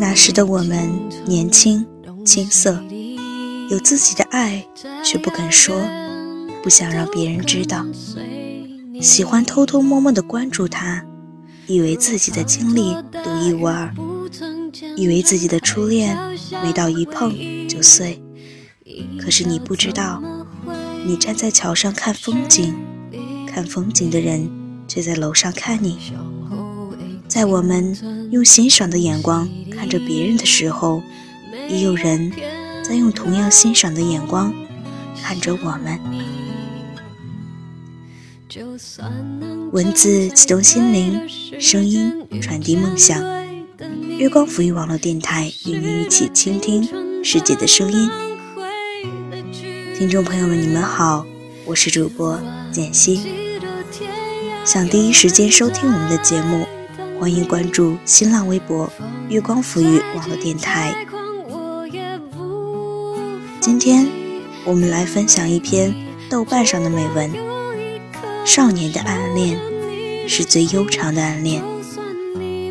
那时的我们年轻青涩，有自己的爱，却不肯说，不想让别人知道，喜欢偷偷摸摸的关注他，以为自己的经历独一无二，以为自己的初恋没到一碰就碎。可是你不知道，你站在桥上看风景，看风景的人却在楼上看你。在我们用欣赏的眼光看着别人的时候，也有人在用同样欣赏的眼光看着我们。文字启动心灵，声音传递梦想。月光抚育网络电台与您一起倾听世界的声音。听众朋友们，你们好，我是主播简溪。想第一时间收听我们的节目。欢迎关注新浪微博“月光抚育网络电台”。今天我们来分享一篇豆瓣上的美文：少年的暗恋是最悠长的暗恋。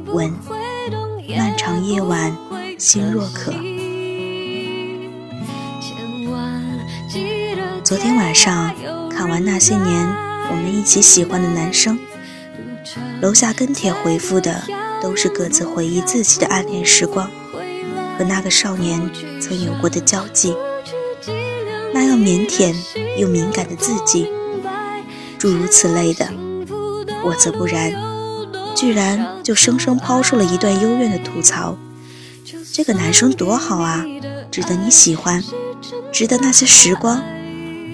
文：漫长夜晚，心若渴。昨天晚上看完那些年我们一起喜欢的男生。楼下跟帖回复的都是各自回忆自己的暗恋时光和那个少年曾有过的交际，那样腼腆又敏感的自己，诸如此类的。我则不然，居然就生生抛出了一段幽怨的吐槽：这个男生多好啊，值得你喜欢，值得那些时光，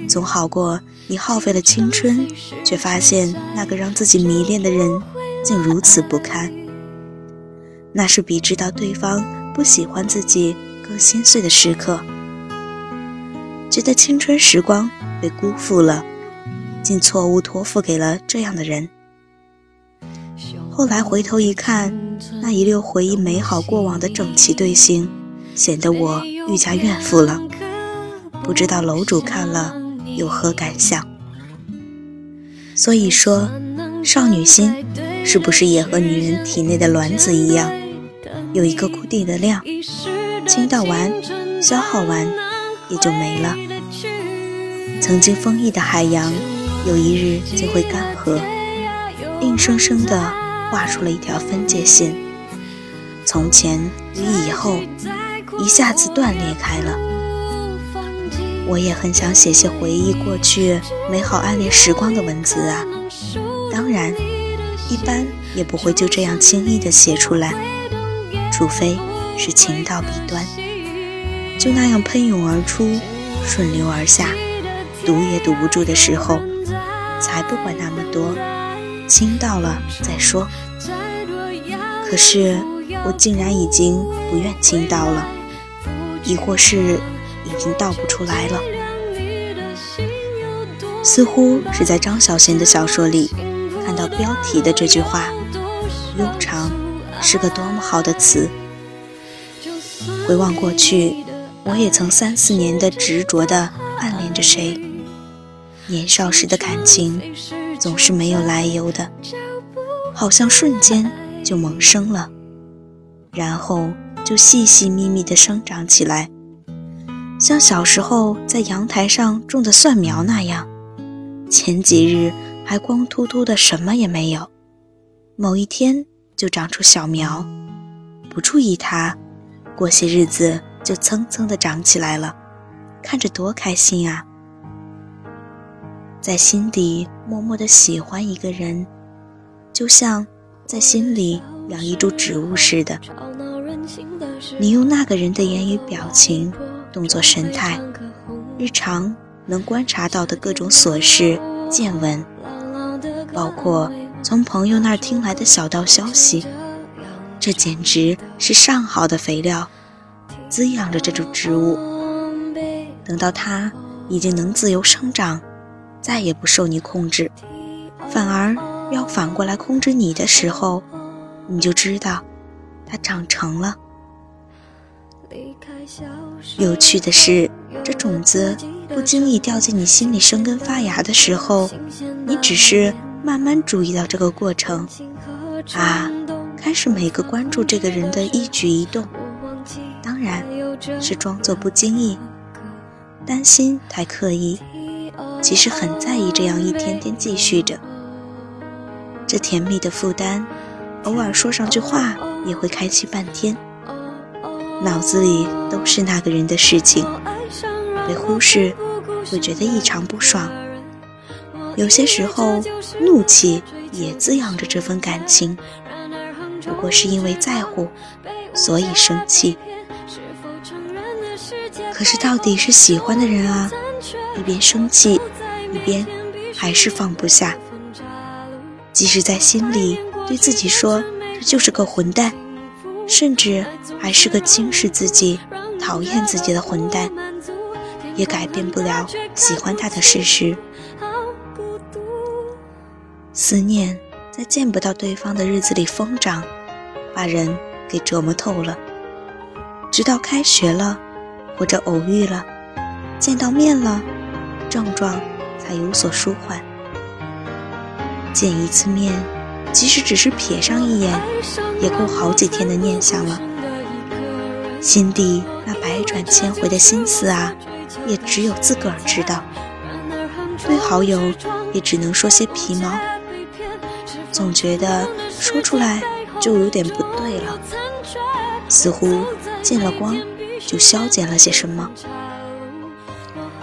总好过你耗费了青春，却发现那个让自己迷恋的人。竟如此不堪，那是比知道对方不喜欢自己更心碎的时刻。觉得青春时光被辜负了，竟错误托付给了这样的人。后来回头一看，那一溜回忆美好过往的整齐队形，显得我愈加怨妇了。不知道楼主看了有何感想？所以说，少女心。是不是也和女人体内的卵子一样，有一个固定的量，倾倒完、消耗完，也就没了。曾经丰溢的海洋，有一日就会干涸，硬生生地画出了一条分界线。从前与以后，一下子断裂开了。我也很想写些回忆过去美好暗恋时光的文字啊，当然。一般也不会就这样轻易的写出来，除非是情到笔端，就那样喷涌而出，顺流而下，堵也堵不住的时候，才不管那么多，倾到了再说。可是我竟然已经不愿倾倒了，亦或是已经倒不出来了，似乎是在张小娴的小说里。看到标题的这句话，“悠长”是个多么好的词。回望过去，我也曾三四年的执着的暗恋着谁。年少时的感情总是没有来由的，好像瞬间就萌生了，然后就细细密密的生长起来，像小时候在阳台上种的蒜苗那样。前几日。还光秃秃的，什么也没有。某一天就长出小苗，不注意它，过些日子就蹭蹭的长起来了，看着多开心啊！在心底默默的喜欢一个人，就像在心里养一株植物似的。你用那个人的言语、表情、动作、神态，日常能观察到的各种琐事、见闻。包括从朋友那儿听来的小道消息，这简直是上好的肥料，滋养着这株植物。等到它已经能自由生长，再也不受你控制，反而要反过来控制你的时候，你就知道它长成了。有趣的是，这种子不经意掉进你心里生根发芽的时候，你只是。慢慢注意到这个过程，啊，开始每个关注这个人的一举一动，当然是装作不经意，担心太刻意，其实很在意。这样一天天继续着，这甜蜜的负担，偶尔说上句话也会开心半天，脑子里都是那个人的事情，被忽视会觉得异常不爽。有些时候，怒气也滋养着这份感情。不过是因为在乎，所以生气。可是到底是喜欢的人啊，一边生气，一边还是放不下。即使在心里对自己说这就是个混蛋，甚至还是个轻视自己、讨厌自己的混蛋，也改变不了喜欢他的事实。思念。在见不到对方的日子里疯长，把人给折磨透了。直到开学了，或者偶遇了，见到面了，症状才有所舒缓。见一次面，即使只是瞥上一眼，也够好几天的念想了。心底那百转千回的心思啊，也只有自个儿知道。对好友，也只能说些皮毛。总觉得说出来就有点不对了，似乎见了光就消减了些什么，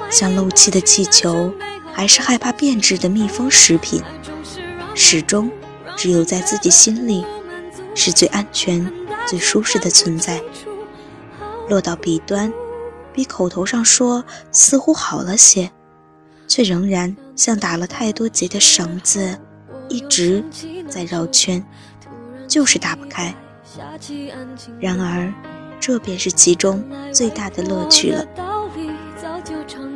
像漏气的气球，还是害怕变质的密封食品，始终只有在自己心里是最安全、最舒适的存在。落到笔端，比口头上说似乎好了些，却仍然像打了太多结的绳子。一直在绕圈，就是打不开。然而，这便是其中最大的乐趣了。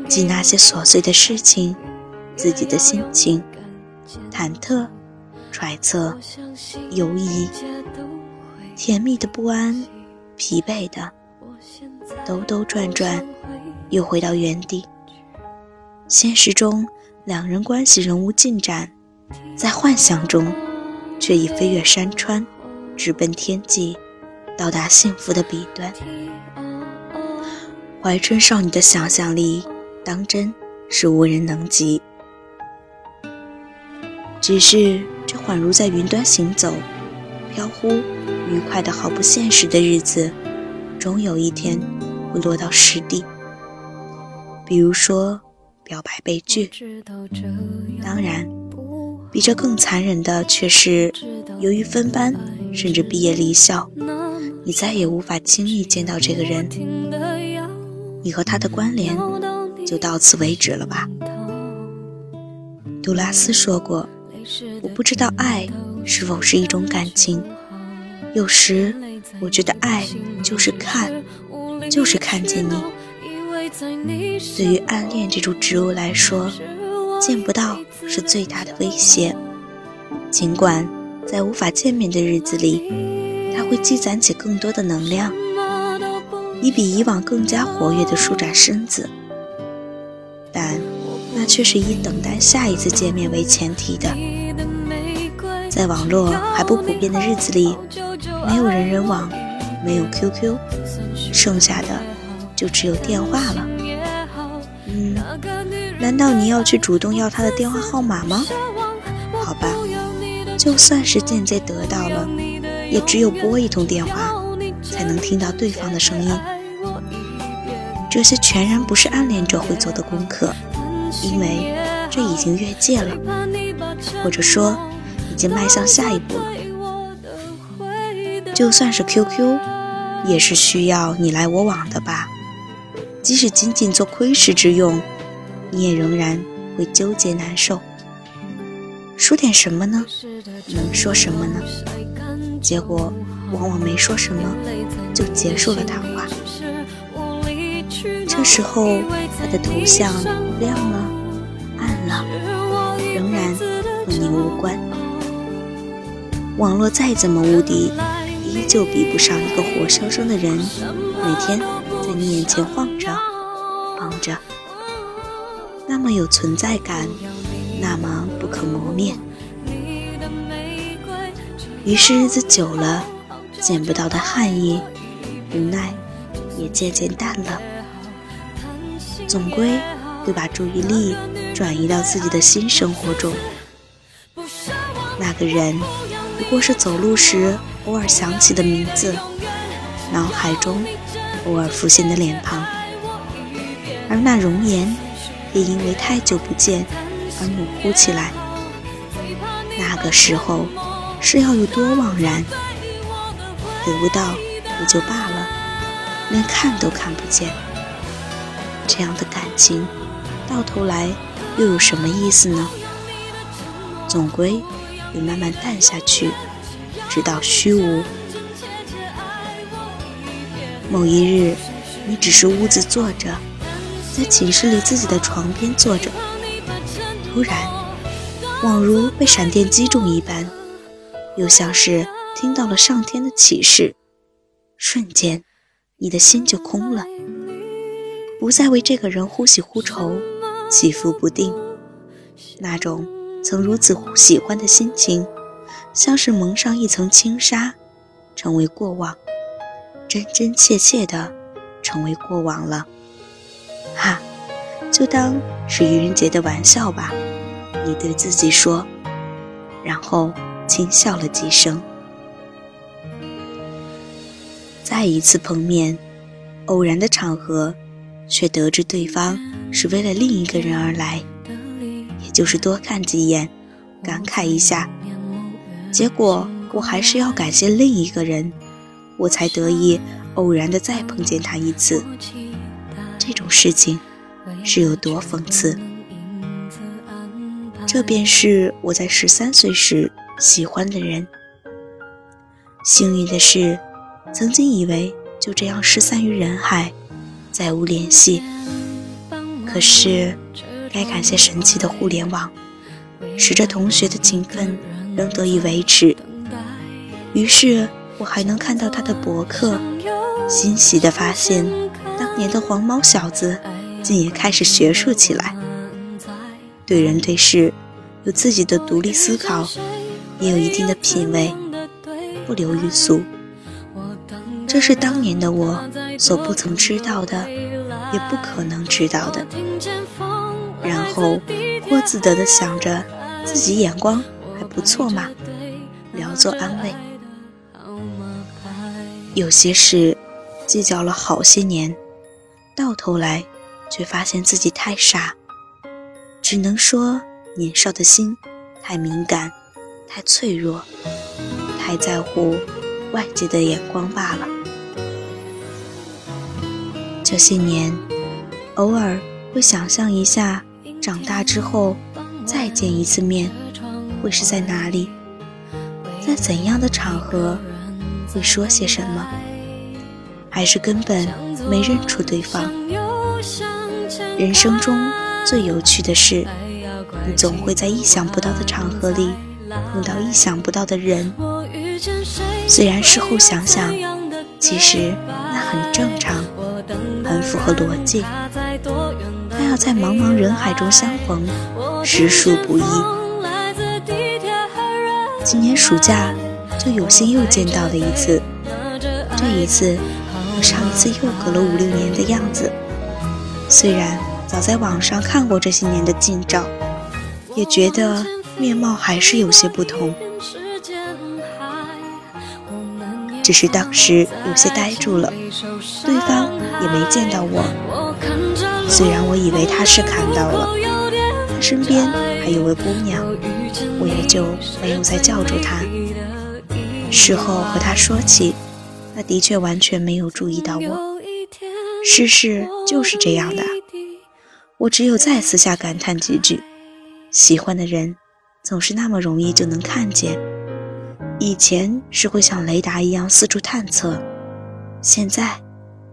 记那些琐碎的事情，自己的心情，忐忑、揣测、犹疑，甜蜜的不安，疲惫的，兜兜转转，又回到原地。现实中，两人关系仍无进展。在幻想中，却已飞越山川，直奔天际，到达幸福的彼端。怀春少女的想象力，当真是无人能及。只是这恍如在云端行走、飘忽、愉快的毫不现实的日子，终有一天会落到实地。比如说，表白被拒，当然。比这更残忍的却是，由于分班，甚至毕业离校，你再也无法轻易见到这个人，你和他的关联就到此为止了吧？杜拉斯说过：“我不知道爱是否是一种感情，有时我觉得爱就是看，就是看见你。对于暗恋这种植物来说。”见不到是最大的威胁，尽管在无法见面的日子里，它会积攒起更多的能量，以比以往更加活跃地舒展身子。但那却是以等待下一次见面为前提的。在网络还不普遍的日子里，没有人人网，没有 QQ，剩下的就只有电话了。难道你要去主动要他的电话号码吗？好吧，就算是间接得到了，也只有拨一通电话，才能听到对方的声音。这些全然不是暗恋者会做的功课，因为这已经越界了，或者说已经迈向下一步了。就算是 QQ，也是需要你来我往的吧？即使仅仅做窥视之用。你也仍然会纠结难受，说点什么呢？能说什么呢？结果往往没说什么，就结束了谈话。这时候他的头像亮了，暗了，仍然和你无关。网络再怎么无敌，依旧比不上一个活生生的人，每天在你眼前晃着，晃着。那么有存在感，那么不可磨灭。于是日子久了，见不到的汗意，无奈也渐渐淡了。总归会把注意力转移到自己的新生活中。那个人，不过是走路时偶尔想起的名字，脑海中偶尔浮现的脸庞，而那容颜，也因为太久不见而模糊起来。那个时候，是要有多惘然？得不到也就罢了，连看都看不见。这样的感情，到头来又有什么意思呢？总归会慢慢淡下去，直到虚无。某一日，你只是屋子坐着，在寝室里自己的床边坐着，突然，恍如被闪电击中一般，又像是听到了上天的启示，瞬间，你的心就空了。不再为这个人忽喜忽愁，起伏不定。那种曾如此喜欢的心情，像是蒙上一层轻纱，成为过往，真真切切的成为过往了。哈，就当是愚人节的玩笑吧，你对自己说，然后轻笑了几声。再一次碰面，偶然的场合。却得知对方是为了另一个人而来，也就是多看几眼，感慨一下。结果我还是要感谢另一个人，我才得以偶然的再碰见他一次。这种事情是有多讽刺？这便是我在十三岁时喜欢的人。幸运的是，曾经以为就这样失散于人海。再无联系，可是该感谢神奇的互联网，使这同学的情分仍得以维持。于是我还能看到他的博客，欣喜地发现，当年的黄毛小子竟也开始学术起来，对人对事有自己的独立思考，也有一定的品味，不流于俗。这是当年的我所不曾知道的，也不可能知道的。然后颇自得地想着自己眼光还不错嘛，聊作安慰。有些事计较了好些年，到头来却发现自己太傻，只能说年少的心太敏感、太脆弱、太在乎外界的眼光罢了。这些年，偶尔会想象一下，长大之后再见一次面，会是在哪里，在怎样的场合，会说些什么，还是根本没认出对方。人生中最有趣的是，你总会在意想不到的场合里碰到意想不到的人。虽然事后想想，其实那很正常。很符合逻辑，但要在茫茫人海中相逢，实属不易。今年暑假就有幸又见到了一次，这一次上一次又隔了五六年的样子。虽然早在网上看过这些年的近照，也觉得面貌还是有些不同，只是当时有些呆住了，对方。也没见到我，虽然我以为他是看到了，他身边还有位姑娘，我也就没有再叫住他。事后和他说起，他的确完全没有注意到我。世事就是这样的，我只有再私下感叹几句：喜欢的人总是那么容易就能看见。以前是会像雷达一样四处探测，现在。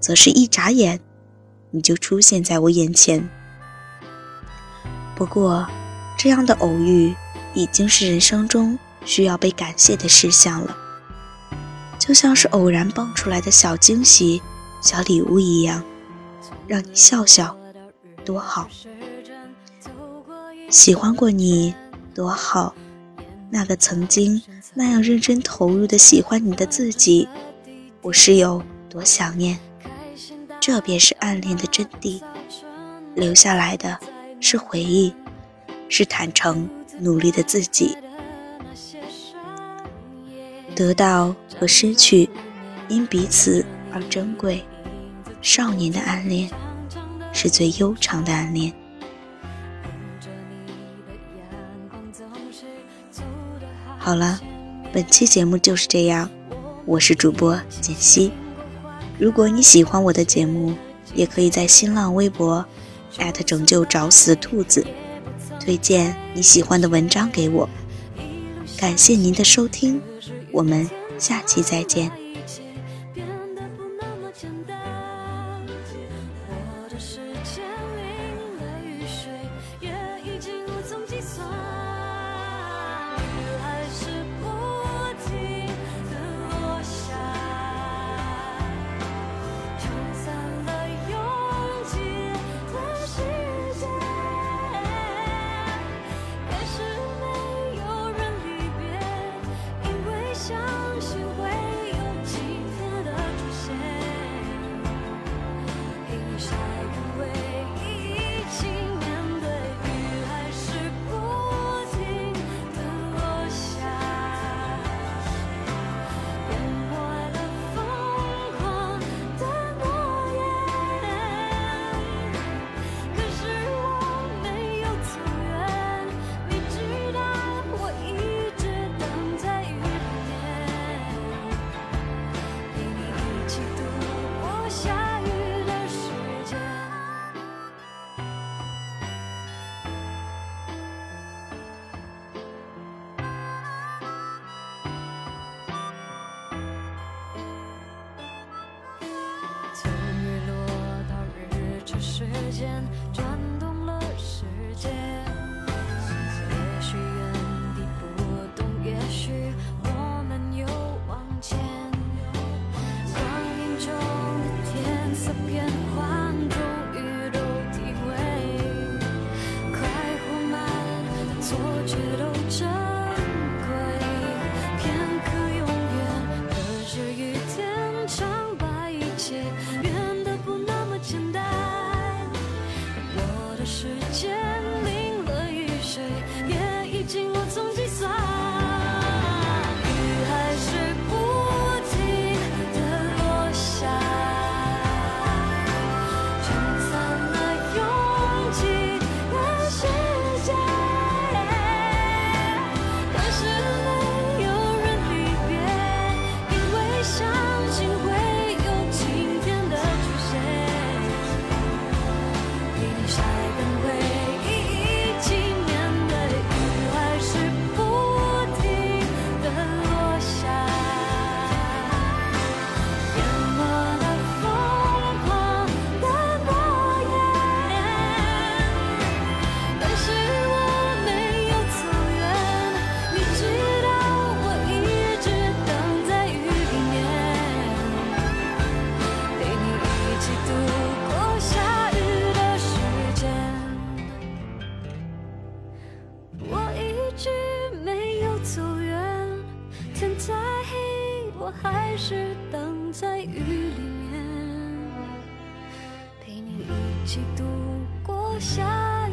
则是一眨眼，你就出现在我眼前。不过，这样的偶遇已经是人生中需要被感谢的事项了，就像是偶然蹦出来的小惊喜、小礼物一样，让你笑笑，多好。喜欢过你，多好，那个曾经那样认真投入的喜欢你的自己，我是有多想念。这便是暗恋的真谛，留下来的是回忆，是坦诚努力的自己。得到和失去，因彼此而珍贵。少年的暗恋，是最悠长的暗恋。好了，本期节目就是这样，我是主播简溪。如果你喜欢我的节目，也可以在新浪微博拯救找死的兔子推荐你喜欢的文章给我。感谢您的收听，我们下期再见。时间。还是等在雨里面，陪你一起度过夏。